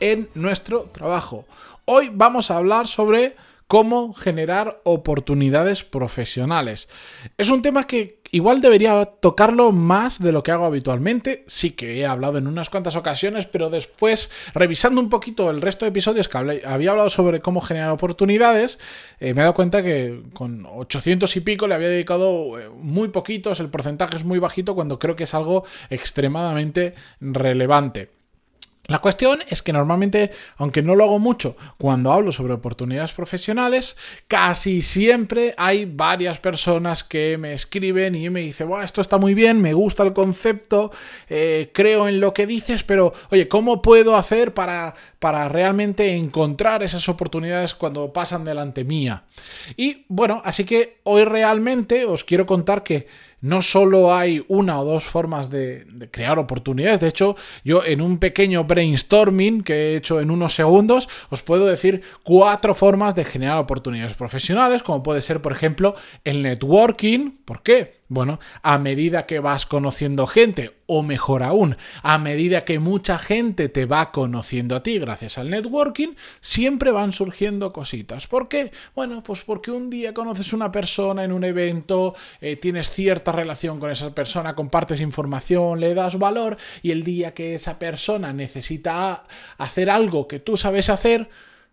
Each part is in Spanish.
en nuestro trabajo. Hoy vamos a hablar sobre cómo generar oportunidades profesionales. Es un tema que igual debería tocarlo más de lo que hago habitualmente. Sí que he hablado en unas cuantas ocasiones, pero después, revisando un poquito el resto de episodios que había hablado sobre cómo generar oportunidades, eh, me he dado cuenta que con 800 y pico le había dedicado eh, muy poquitos, el porcentaje es muy bajito cuando creo que es algo extremadamente relevante. La cuestión es que normalmente, aunque no lo hago mucho, cuando hablo sobre oportunidades profesionales, casi siempre hay varias personas que me escriben y me dicen, esto está muy bien, me gusta el concepto, eh, creo en lo que dices, pero oye, ¿cómo puedo hacer para, para realmente encontrar esas oportunidades cuando pasan delante mía? Y bueno, así que hoy realmente os quiero contar que no solo hay una o dos formas de, crear oportunidades, de hecho yo en un pequeño brainstorming que he hecho en unos segundos os puedo decir cuatro formas de generar oportunidades profesionales, como puede ser por ejemplo el networking, ¿por qué? Bueno, a medida que vas conociendo gente, o mejor aún, a medida que mucha gente te va conociendo a ti gracias al networking, siempre van surgiendo cositas. ¿Por qué? Bueno, pues porque un día conoces una persona en un evento, eh, tienes cierta relación con esa persona, compartes información, le das valor, y el día que esa persona necesita hacer algo que tú sabes hacer,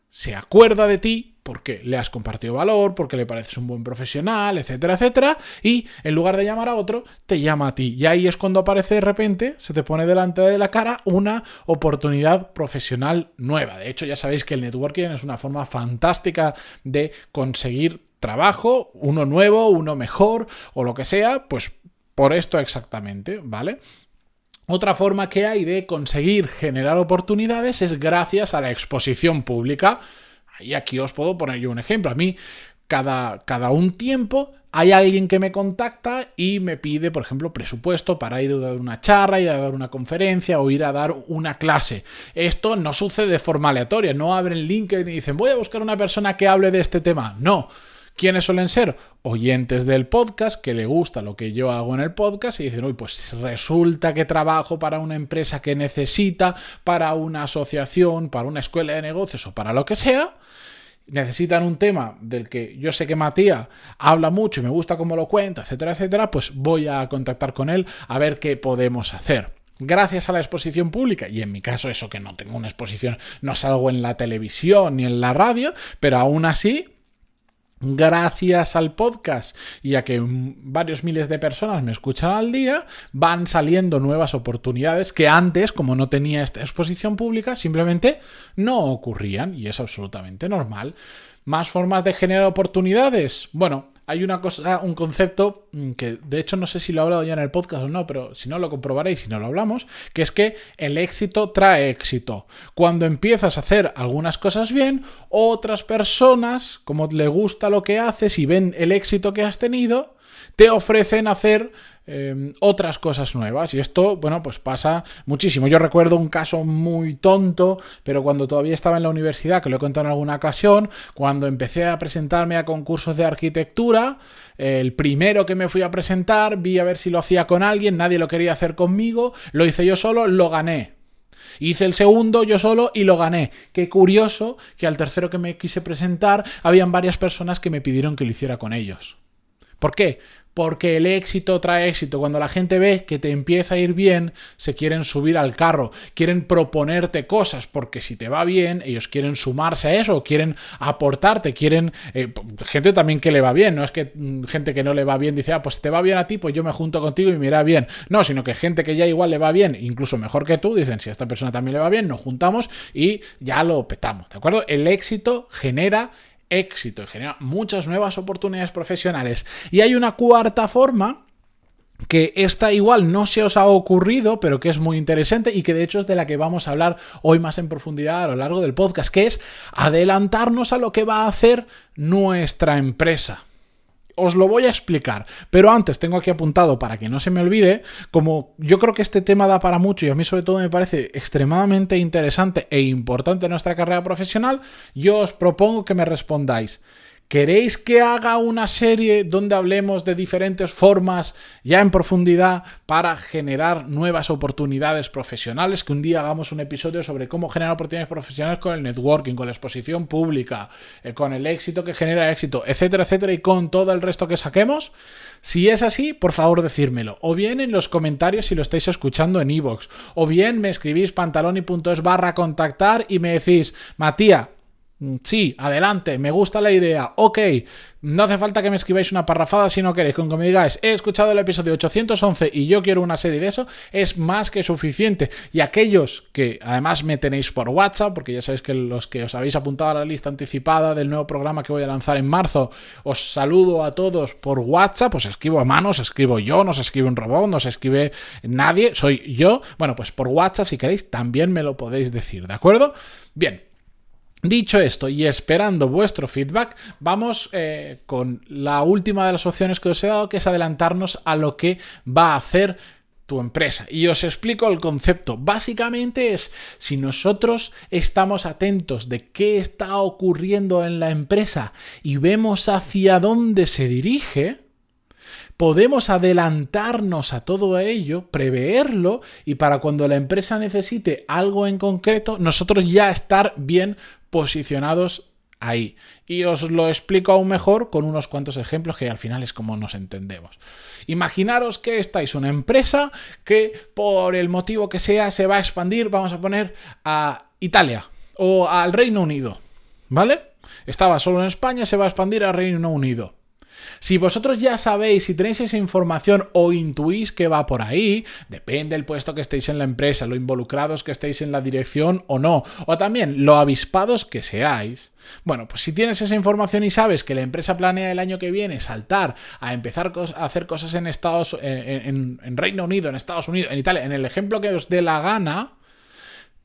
se acuerda de ti porque le has compartido valor, porque le pareces un buen profesional, etcétera, etcétera, y en lugar de llamar a otro, te llama a ti. Y ahí es cuando aparece de repente, se te pone delante de la cara una oportunidad profesional nueva. De hecho, ya sabéis que el networking es una forma fantástica de conseguir trabajo, uno nuevo, uno mejor o lo que sea, pues por esto exactamente, ¿vale? Otra forma que hay de conseguir generar oportunidades es gracias a la exposición pública. Y aquí os puedo poner yo un ejemplo. A mí, cada, cada un tiempo hay alguien que me contacta y me pide, por ejemplo, presupuesto para ir a dar una charla, ir a dar una conferencia o ir a dar una clase. Esto no sucede de forma aleatoria, no abren LinkedIn y dicen voy a buscar una persona que hable de este tema. No. ¿Quiénes suelen ser? Oyentes del podcast, que le gusta lo que yo hago en el podcast y dicen, uy, pues resulta que trabajo para una empresa que necesita, para una asociación, para una escuela de negocios o para lo que sea necesitan un tema del que yo sé que Matías habla mucho y me gusta cómo lo cuenta, etcétera, etcétera, pues voy a contactar con él a ver qué podemos hacer. Gracias a la exposición pública, y en mi caso eso que no tengo una exposición, no salgo en la televisión ni en la radio, pero aún así gracias al podcast y a que varios miles de personas me escuchan al día, van saliendo nuevas oportunidades que antes, como no tenía esta exposición pública, simplemente no ocurrían y es absolutamente normal. ¿Más formas de generar oportunidades? Bueno, hay una cosa, un concepto mm, que de hecho no sé si lo he hablado ya en el podcast o no, pero si no lo comprobaréis si no lo hablamos, que es que el éxito trae éxito. Cuando empiezas a hacer algunas cosas bien, otras personas, como le gusta lo que haces y ven el éxito que has tenido, te ofrecen hacer Em, otras cosas nuevas. Y esto, bueno, pues pasa muchísimo. Yo recuerdo un caso muy tonto, pero cuando todavía estaba en la universidad, que lo he contado en alguna ocasión, cuando empecé a presentarme a concursos de arquitectura, el primero que me fui a presentar, vi a ver si lo hacía con alguien, nadie lo quería hacer conmigo, lo hice yo solo, lo gané. Hice el segundo yo solo y lo gané. Qué curioso que al tercero que me quise presentar habían varias personas que me pidieron que lo hiciera con ellos. ¿Por qué? porque el éxito trae éxito. Cuando la gente ve que te empieza a ir bien, se quieren subir al carro, quieren proponerte cosas, porque si te va bien, ellos quieren sumarse a eso, quieren aportarte, quieren... Eh, gente también que le va bien, no es que mm, gente que no le va bien dice, ah, pues te va bien a ti, pues yo me junto contigo y me irá bien. No, sino que gente que ya igual le va bien, incluso mejor que tú, dicen, si a esta persona también le va bien, nos juntamos y ya lo petamos, ¿de acuerdo? El éxito genera éxito y genera muchas nuevas oportunidades profesionales. Y hay una cuarta forma que esta igual no se os ha ocurrido, pero que es muy interesante y que de hecho es de la que vamos a hablar hoy más en profundidad a lo largo del podcast, que es adelantarnos a lo que va a hacer nuestra empresa. Os lo voy a explicar, pero antes tengo aquí apuntado para que no se me olvide, como yo creo que este tema da para mucho y a mí sobre todo me parece extremadamente interesante e importante en nuestra carrera profesional, yo os propongo que me respondáis. ¿Queréis que haga una serie donde hablemos de diferentes formas, ya en profundidad, para generar nuevas oportunidades profesionales? Que un día hagamos un episodio sobre cómo generar oportunidades profesionales con el networking, con la exposición pública, eh, con el éxito que genera éxito, etcétera, etcétera, y con todo el resto que saquemos. Si es así, por favor decírmelo. O bien en los comentarios si lo estáis escuchando en iVoox. o bien me escribís pantaloni.es barra contactar y me decís, Matías, sí, adelante, me gusta la idea, ok, no hace falta que me escribáis una parrafada si no queréis, con que me digáis, he escuchado el episodio 811 y yo quiero una serie de eso, es más que suficiente. Y aquellos que además me tenéis por WhatsApp, porque ya sabéis que los que os habéis apuntado a la lista anticipada del nuevo programa que voy a lanzar en marzo, os saludo a todos por WhatsApp, os escribo a mano, os escribo yo, no os escribe un robot, no os escribe nadie, soy yo. Bueno, pues por WhatsApp si queréis también me lo podéis decir, ¿de acuerdo? Bien, Dicho esto y esperando vuestro feedback, vamos eh, con la última de las opciones que os he dado, que es adelantarnos a lo que va a hacer tu empresa. Y os explico el concepto. Básicamente es, si nosotros estamos atentos de qué está ocurriendo en la empresa y vemos hacia dónde se dirige, podemos adelantarnos a todo ello, preverlo y para cuando la empresa necesite algo en concreto, nosotros ya estar bien posicionados ahí. Y os lo explico aún mejor con unos cuantos ejemplos que al final es como nos entendemos. Imaginaros que estáis una empresa que por el motivo que sea se va a expandir, vamos a poner a Italia o al Reino Unido, ¿vale? Estaba solo en España, se va a expandir al Reino Unido. Si vosotros ya sabéis, si tenéis esa información o intuís que va por ahí, depende del puesto que estéis en la empresa, lo involucrados que estéis en la dirección o no, o también lo avispados que seáis. Bueno, pues si tienes esa información y sabes que la empresa planea el año que viene saltar a empezar a hacer cosas en Estados, en, en Reino Unido, en Estados Unidos, en Italia, en el ejemplo que os dé la gana,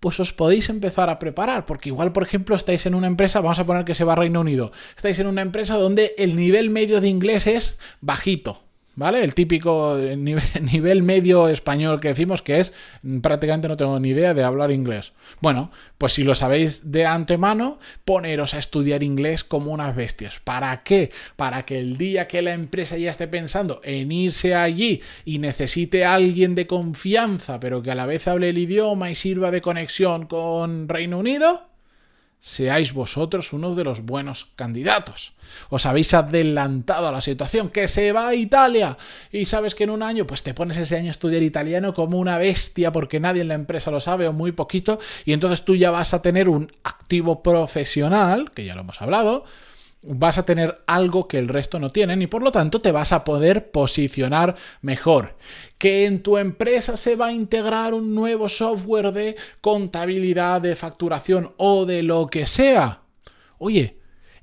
pues os podéis empezar a preparar, porque igual, por ejemplo, estáis en una empresa, vamos a poner que se va a Reino Unido, estáis en una empresa donde el nivel medio de inglés es bajito, ¿vale? El típico nivel, medio español que decimos que es mm, prácticamente no tengo ni idea de hablar inglés. Bueno, pues si lo sabéis de antemano, poneros a estudiar inglés como unas bestias. ¿Para qué? Para que el día que la empresa ya esté pensando en irse allí y necesite a alguien de confianza, pero que a la vez hable el idioma y sirva de conexión con Reino Unido, seáis vosotros uno de los buenos candidatos. Os habéis adelantado a la situación, que se va a Italia y sabes que en un año pues te pones ese año a estudiar italiano como una bestia porque nadie en la empresa lo sabe o muy poquito y entonces tú ya vas a tener un activo profesional, que ya lo hemos hablado, vas a tener algo que el resto no tienen y por lo tanto te vas a poder posicionar mejor. Que en tu empresa se va a integrar un nuevo software de contabilidad, de facturación o de lo que sea. Oye,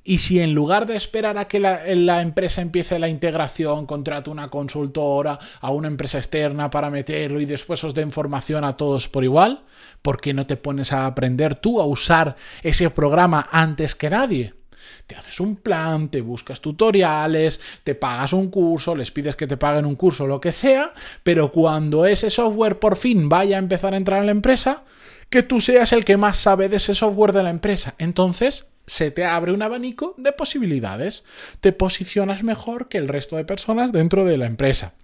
y si en lugar de esperar a que la, empresa empiece la integración, contrate una consultora, a una empresa externa para meterlo y después os dé información a todos por igual, ¿por qué no te pones a aprender tú a usar ese programa antes que nadie? Te haces un plan, te buscas tutoriales, te pagas un curso, les pides que te paguen un curso, lo que sea, pero cuando ese software por fin vaya a empezar a entrar en la empresa, que tú seas el que más sabe de ese software de la empresa. Entonces, se te abre un abanico de posibilidades. Te posicionas mejor que el resto de personas dentro de la empresa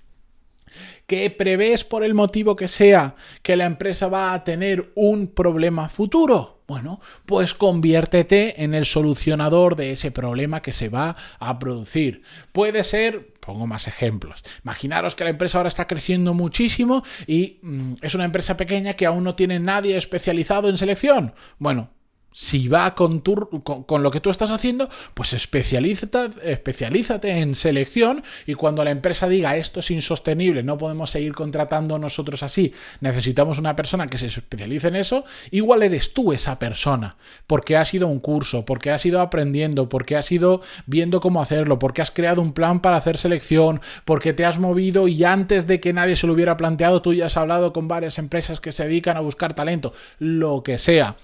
que prevés por el motivo que sea que la empresa va a tener un problema futuro. Bueno, pues conviértete en el solucionador de ese problema que se va a producir. Puede ser, pongo más ejemplos. Imaginaros que la empresa ahora está creciendo muchísimo y mm, es una empresa pequeña que aún no tiene nadie especializado en selección. Bueno, Si va con, con, lo que tú estás haciendo, pues especialízate, especialízate en selección y cuando la empresa diga esto es insostenible, no podemos seguir contratando nosotros así, necesitamos una persona que se especialice en eso, igual eres tú esa persona, porque has ido a un curso, porque has ido aprendiendo, porque has ido viendo cómo hacerlo, porque has creado un plan para hacer selección, porque te has movido y antes de que nadie se lo hubiera planteado, tú ya has hablado con varias empresas que se dedican a buscar talento, lo que sea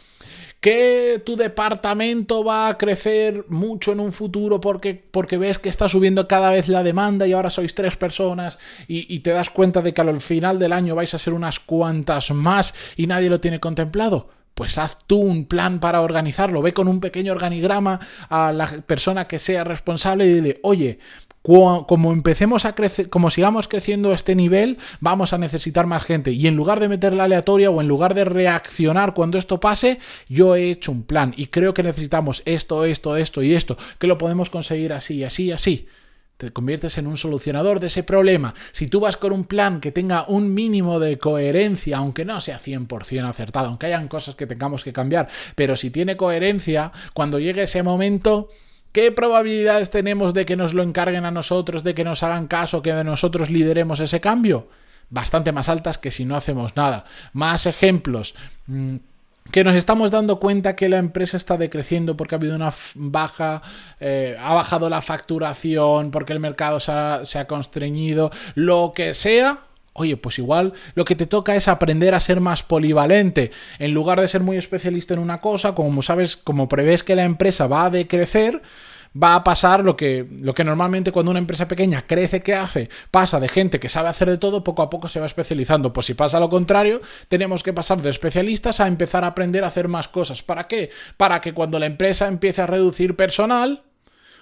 que tu departamento va a crecer mucho en un futuro porque, porque ves que está subiendo cada vez la demanda y ahora sois tres personas y, y te das cuenta de que al final del año vais a ser unas cuantas más y nadie lo tiene contemplado pues haz tú un plan para organizarlo. Ve con un pequeño organigrama a la persona que sea responsable y dile, oye, como empecemos a crecer, como sigamos creciendo este nivel, vamos a necesitar más gente. Y en lugar de meterla aleatoria o en lugar de reaccionar cuando esto pase, yo he hecho un plan y creo que necesitamos esto, esto, esto y esto, que lo podemos conseguir así, así, así. Te conviertes en un solucionador de ese problema. Si tú vas con un plan que tenga un mínimo de coherencia, aunque no sea 100% acertado, aunque hayan cosas que tengamos que cambiar, pero si tiene coherencia, cuando llegue ese momento, ¿Qué probabilidades tenemos de que nos lo encarguen a nosotros, de que nos hagan caso, que nosotros lideremos ese cambio? Bastante más altas que si no hacemos nada. Más ejemplos. Mm, que nos estamos dando cuenta que la empresa está decreciendo porque ha habido una baja, eh, ha bajado la facturación, porque el mercado se ha, se ha constreñido, lo que sea, Oye, pues igual lo que te toca es aprender a ser más polivalente. En lugar de ser muy especialista en una cosa, como sabes, como prevés que la empresa va a decrecer, va a pasar lo que, lo que normalmente cuando una empresa pequeña crece, ¿qué hace? Pasa de gente que sabe hacer de todo, poco a poco se va especializando. Pues si pasa lo contrario, tenemos que pasar de especialistas a empezar a aprender a hacer más cosas. ¿Para qué? Para que cuando la empresa empiece a reducir personal,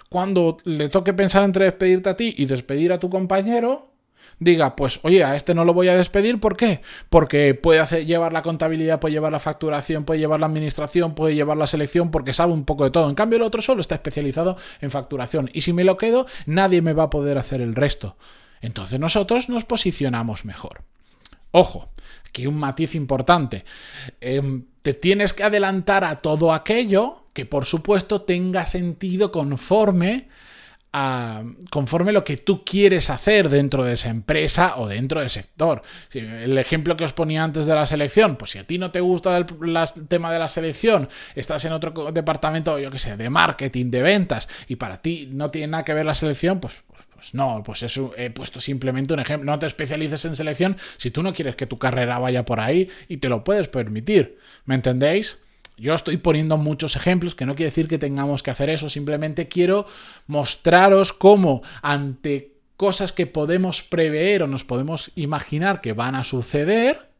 cuando le toque pensar entre despedirte a ti y despedir a tu compañero, diga, pues oye, a este no lo voy a despedir, ¿por qué? Porque puede llevar la contabilidad, puede llevar la facturación, puede llevar la administración, puede llevar la selección, porque sabe un poco de todo. En cambio, el otro solo está especializado en facturación. Y si me lo quedo, nadie me va a poder hacer el resto. Entonces nosotros nos posicionamos mejor. Ojo, aquí un matiz importante. Em, te tienes que adelantar a todo aquello que por supuesto tenga sentido conforme conforme lo que tú quieres hacer dentro de esa empresa o dentro del sector. el ejemplo que os ponía antes de la selección, pues si a ti no te gusta el, tema de la selección, estás en otro departamento, yo que sé, de marketing, de ventas, y para ti no tiene nada que ver la selección, pues pues no, pues eso he puesto simplemente un ejemplo. No te especialices en selección si tú no quieres que tu carrera vaya por ahí y te lo puedes permitir. ¿Me entendéis? Yo estoy poniendo muchos ejemplos, que no quiere decir que tengamos que hacer eso, simplemente quiero mostraros cómo ante cosas que podemos prever o nos podemos imaginar que van a suceder,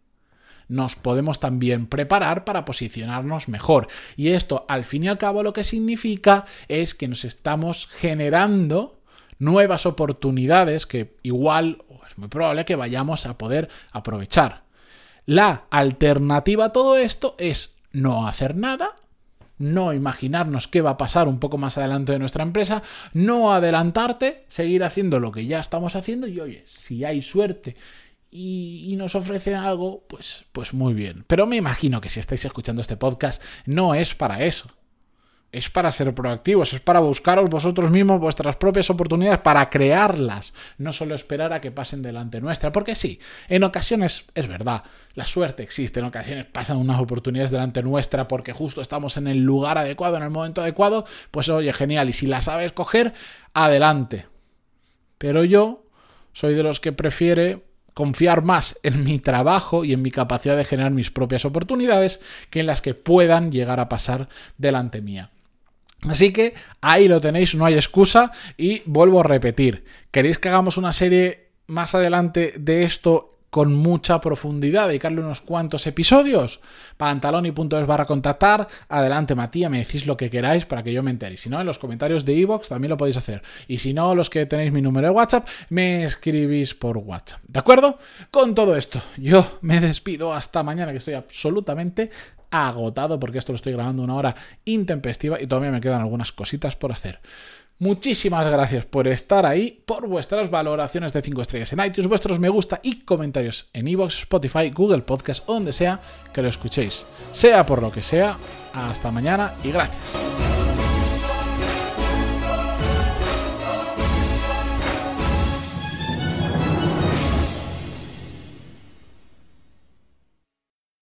nos podemos también preparar para posicionarnos mejor. Y esto, al fin y al cabo, lo que significa es que nos estamos generando nuevas oportunidades que igual, es muy probable que vayamos a poder aprovechar. La alternativa a todo esto es no hacer nada, no imaginarnos qué va a pasar un poco más adelante de nuestra empresa, no adelantarte, seguir haciendo lo que ya estamos haciendo y oye, si hay suerte y, nos ofrecen algo, pues, pues muy bien. Pero me imagino que si estáis escuchando este podcast no es para eso es para ser proactivos, es para buscaros vosotros mismos vuestras propias oportunidades, para crearlas, no solo esperar a que pasen delante nuestra. Porque sí, en ocasiones es verdad, la suerte existe, en ocasiones pasan unas oportunidades delante nuestra porque justo estamos en el lugar adecuado, en el momento adecuado, pues oye, genial, y si la sabes coger, adelante. Pero yo soy de los que prefiere confiar más en mi trabajo y en mi capacidad de generar mis propias oportunidades que en las que puedan llegar a pasar delante mía. Así que ahí lo tenéis, no hay excusa y vuelvo a repetir, ¿queréis que hagamos una serie más adelante de esto con mucha profundidad, dedicarle unos cuantos episodios. Pantaloni.es barra contactar. Adelante, Matías, me decís lo que queráis para que yo me entere. Si no, en los comentarios de iVoox también lo podéis hacer. Y si no, los que tenéis mi número de WhatsApp, me escribís por WhatsApp. ¿De acuerdo? Con todo esto, yo me despido hasta mañana, que estoy absolutamente agotado porque esto lo estoy grabando una hora intempestiva y todavía me quedan algunas cositas por hacer. Muchísimas gracias por estar ahí, por vuestras valoraciones de 5 estrellas en iTunes, vuestros me gusta y comentarios en iVoox, Spotify, Google Podcast, donde sea que lo escuchéis. Sea por lo que sea, Hasta mañana y gracias.